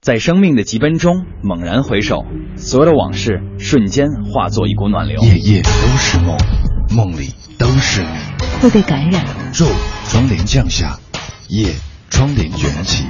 在生命的急奔中猛然回首，所有的往事瞬间化作一股暖流。夜夜都是梦，梦里都是你。会被感染。昼窗帘降下，夜窗帘卷起，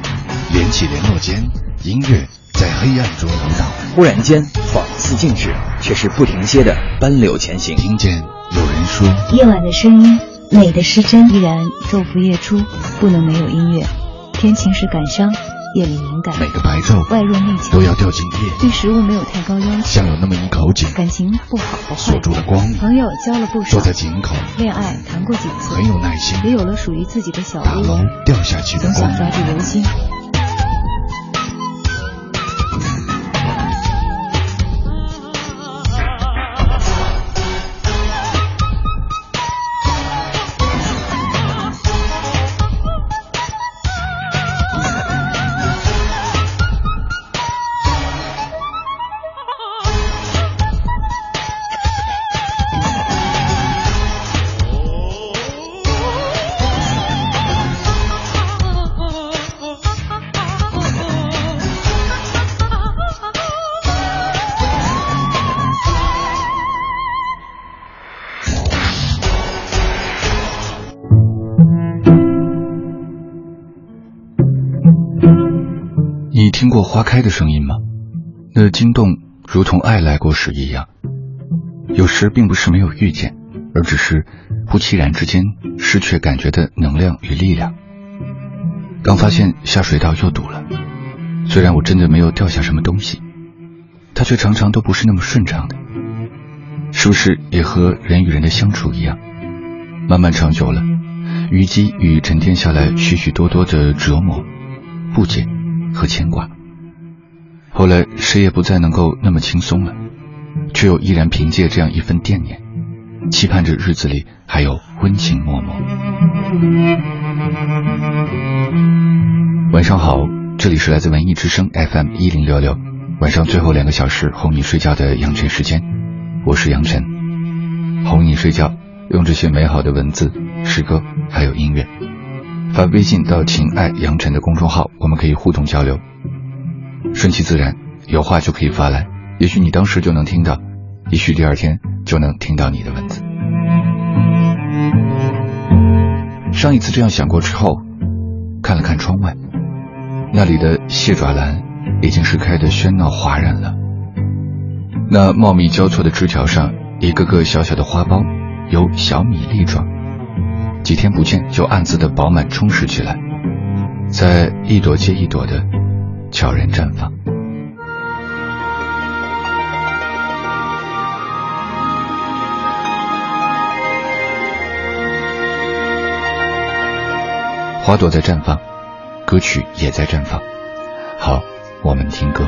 连起联络间，音乐在黑暗中舞蹈。忽然间，仿似静止，却是不停歇的奔流前行。听见有人说：夜晚的声音，美的失真，依然昼伏夜出，不能没有音乐。天晴时感伤。夜里敏感，每个白昼外弱内强都要掉进夜。对食物没有太高要求，像有那么一口井，感情不好不坏，锁住了光。朋友交了不少，坐在井口，恋爱谈过几次，很有耐心，也有了属于自己的小屋。打楼掉下去的光，总想抓住流星。花开的声音吗？那惊动如同爱来过时一样。有时并不是没有遇见，而只是不期然之间失去感觉的能量与力量。刚发现下水道又堵了，虽然我真的没有掉下什么东西，它却常常都不是那么顺畅的。是不是也和人与人的相处一样，慢慢长久了，淤积与沉淀下来许许多多的折磨、不解。和牵挂，后来谁也不再能够那么轻松了，却又依然凭借这样一份惦念，期盼着日子里还有温情脉脉。晚上好，这里是来自文艺之声 FM 一零六六，晚上最后两个小时哄你睡觉的杨晨时间，我是杨晨，哄你睡觉，用这些美好的文字、诗歌还有音乐。发微信到“情爱杨晨”的公众号，我们可以互动交流，顺其自然，有话就可以发来。也许你当时就能听到，也许第二天就能听到你的文字。上一次这样想过之后，看了看窗外，那里的蟹爪兰已经是开得喧闹哗然了。那茂密交错的枝条上，一个个小小的花苞，有小米粒状。几天不见，就暗自的饱满充实起来，在一朵接一朵的悄然绽放。花朵在绽放，歌曲也在绽放。好，我们听歌。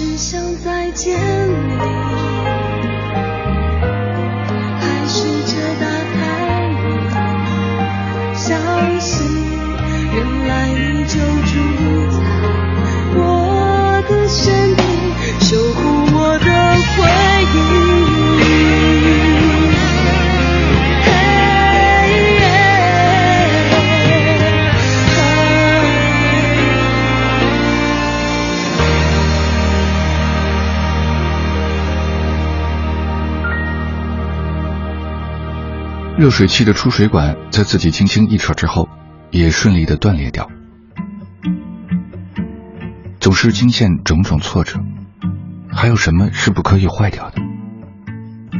只想再见你。热水器的出水管在自己轻轻一扯之后，也顺利的断裂掉。总是惊现种种挫折，还有什么是不可以坏掉的？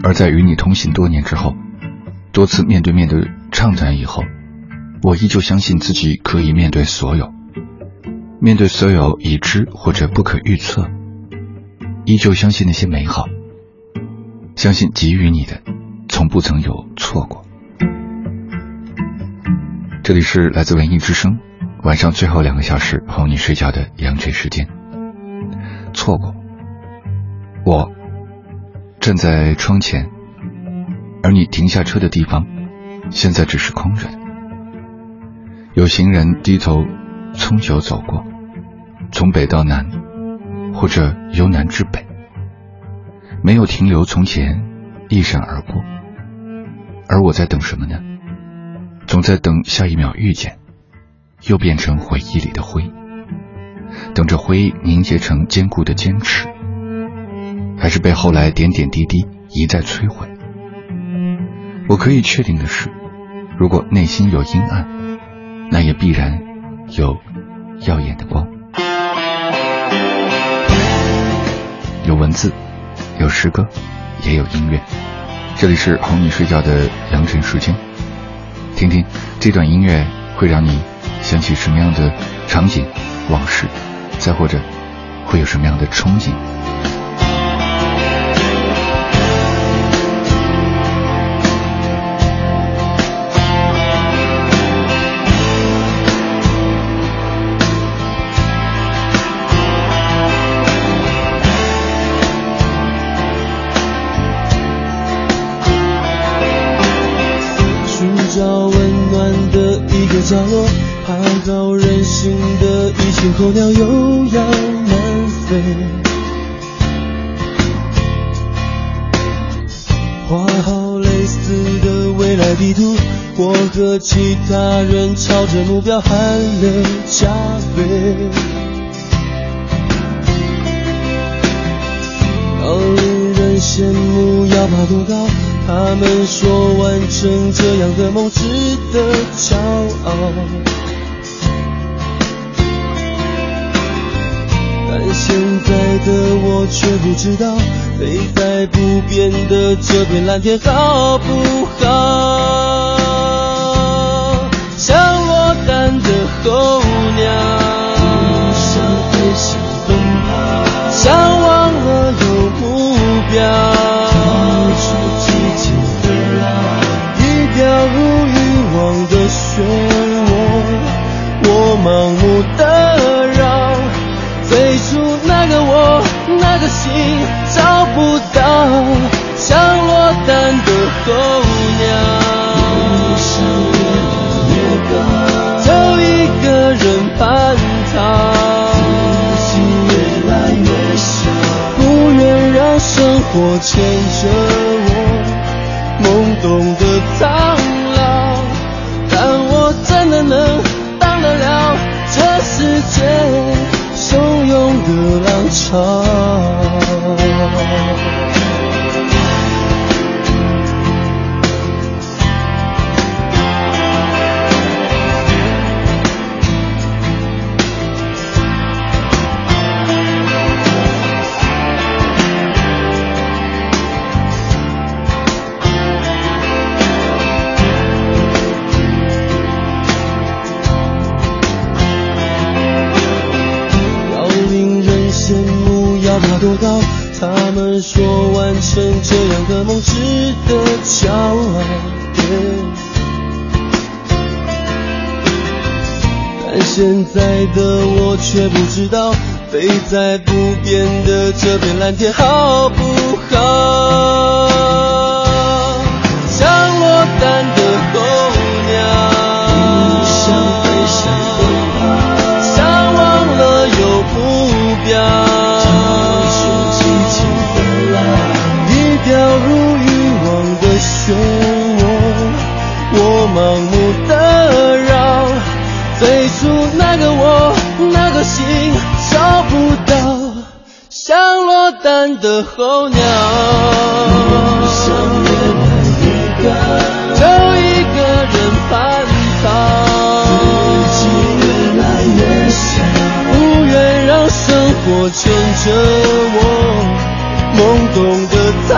而在与你同行多年之后，多次面对面的畅谈以后，我依旧相信自己可以面对所有，面对所有已知或者不可预测，依旧相信那些美好，相信给予你的，从不曾有错过。这里是来自文艺之声，晚上最后两个小时哄你睡觉的羊群时间。错过，我站在窗前，而你停下车的地方，现在只是空着的。有行人低头从久走过，从北到南，或者由南至北，没有停留从前，一闪而过。而我在等什么呢？总在等下一秒遇见，又变成回忆里的灰，等着灰凝结成坚固的坚持，还是被后来点点滴滴一再摧毁？我可以确定的是，如果内心有阴暗，那也必然有耀眼的光。有文字，有诗歌，也有音乐。这里是哄你睡觉的良辰时间。听听这段音乐会让你想起什么样的场景、往事，再或者会有什么样的憧憬。的一群候鸟又要南飞，画好类似的未来地图，我和其他人朝着目标喊了加倍，让人羡慕要爬多高。他们说完成这样的梦值得骄傲，现在的我却不知道飞在不变的这片蓝天好不好。像落单的候鸟，想飞想奔跑，想忘了有目标。漩涡，我牵着我的梦值得骄傲，但现在的我却不知道飞在不变的这片蓝天，好不好？的候鸟，想越来越高，就一个人自己越来越小，不愿让生活牵着我，懵懂的苍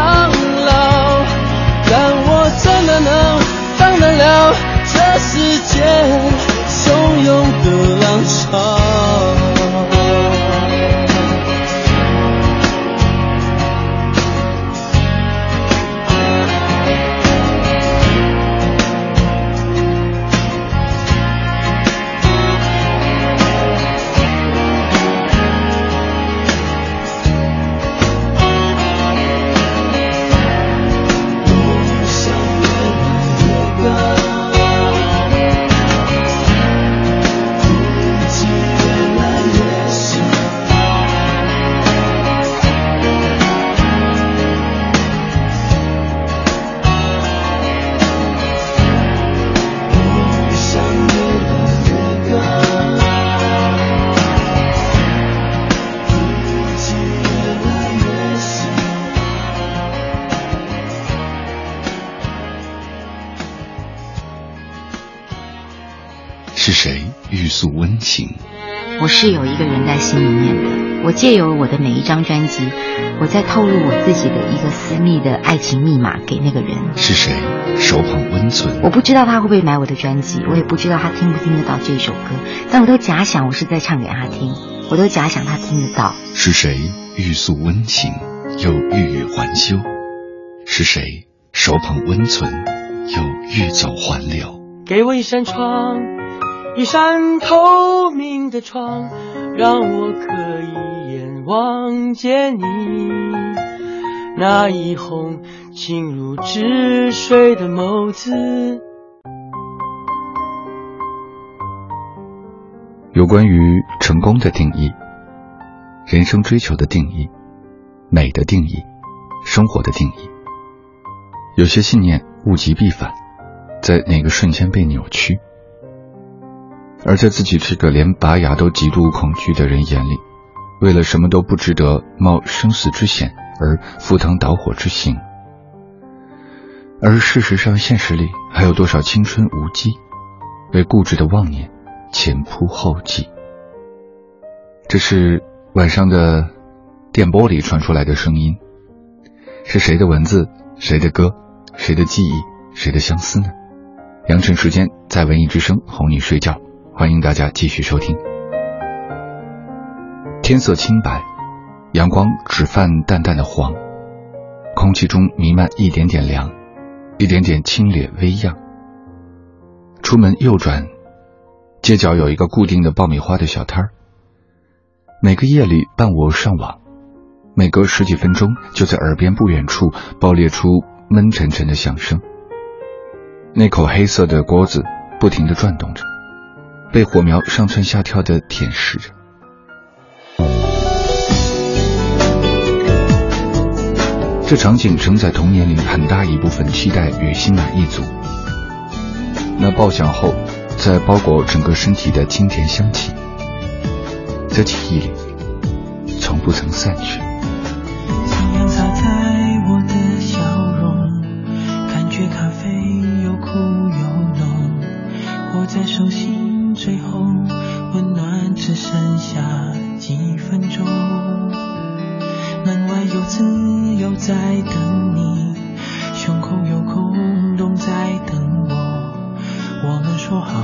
情？我是有一个人在心里面的。我借由我的每一张专辑，我在透露我自己的一个私密的爱情密码给那个人。是谁手捧温存？我不知道他会不会买我的专辑，我也不知道他听不听得到这首歌，但我都假想我是在唱给他听，我都假想他听得到。是谁欲诉温情，又欲语还休？是谁手捧温存，又欲走还留？给我一扇窗，一扇透明的窗，让我可以一眼望见你那一泓情如止水的眸子。有关于成功的定义、人生追求的定义、美的定义、生活的定义，有些信念物极必反，在哪个瞬间被扭曲。而在自己这个连拔牙都极度恐惧的人眼里，为了什么都不值得冒生死之险而赴汤蹈火之行。而事实上，现实里还有多少青春无羁，为固执的妄念前仆后继？这是晚上的电波里传出来的声音，是谁的文字？谁的歌？谁的记忆？谁的相思呢？良辰时间在文艺之声哄你睡觉，欢迎大家继续收听。天色清白，阳光只泛淡淡的黄，空气中弥漫一点点凉，一点点清冽微漾。出门右转，街角有一个固定的爆米花的小摊儿。每个夜里伴我上网，每隔十几分钟就在耳边不远处爆裂出闷沉沉的响声。那口黑色的锅子不停地转动着，被火苗上蹿下跳地舔舐着。这场景承载童年里很大一部分期待与心满意足。那爆响后，在包裹整个身体的清甜香气，在记忆里从不曾散去。在等你，胸口有空洞在等我。我们说好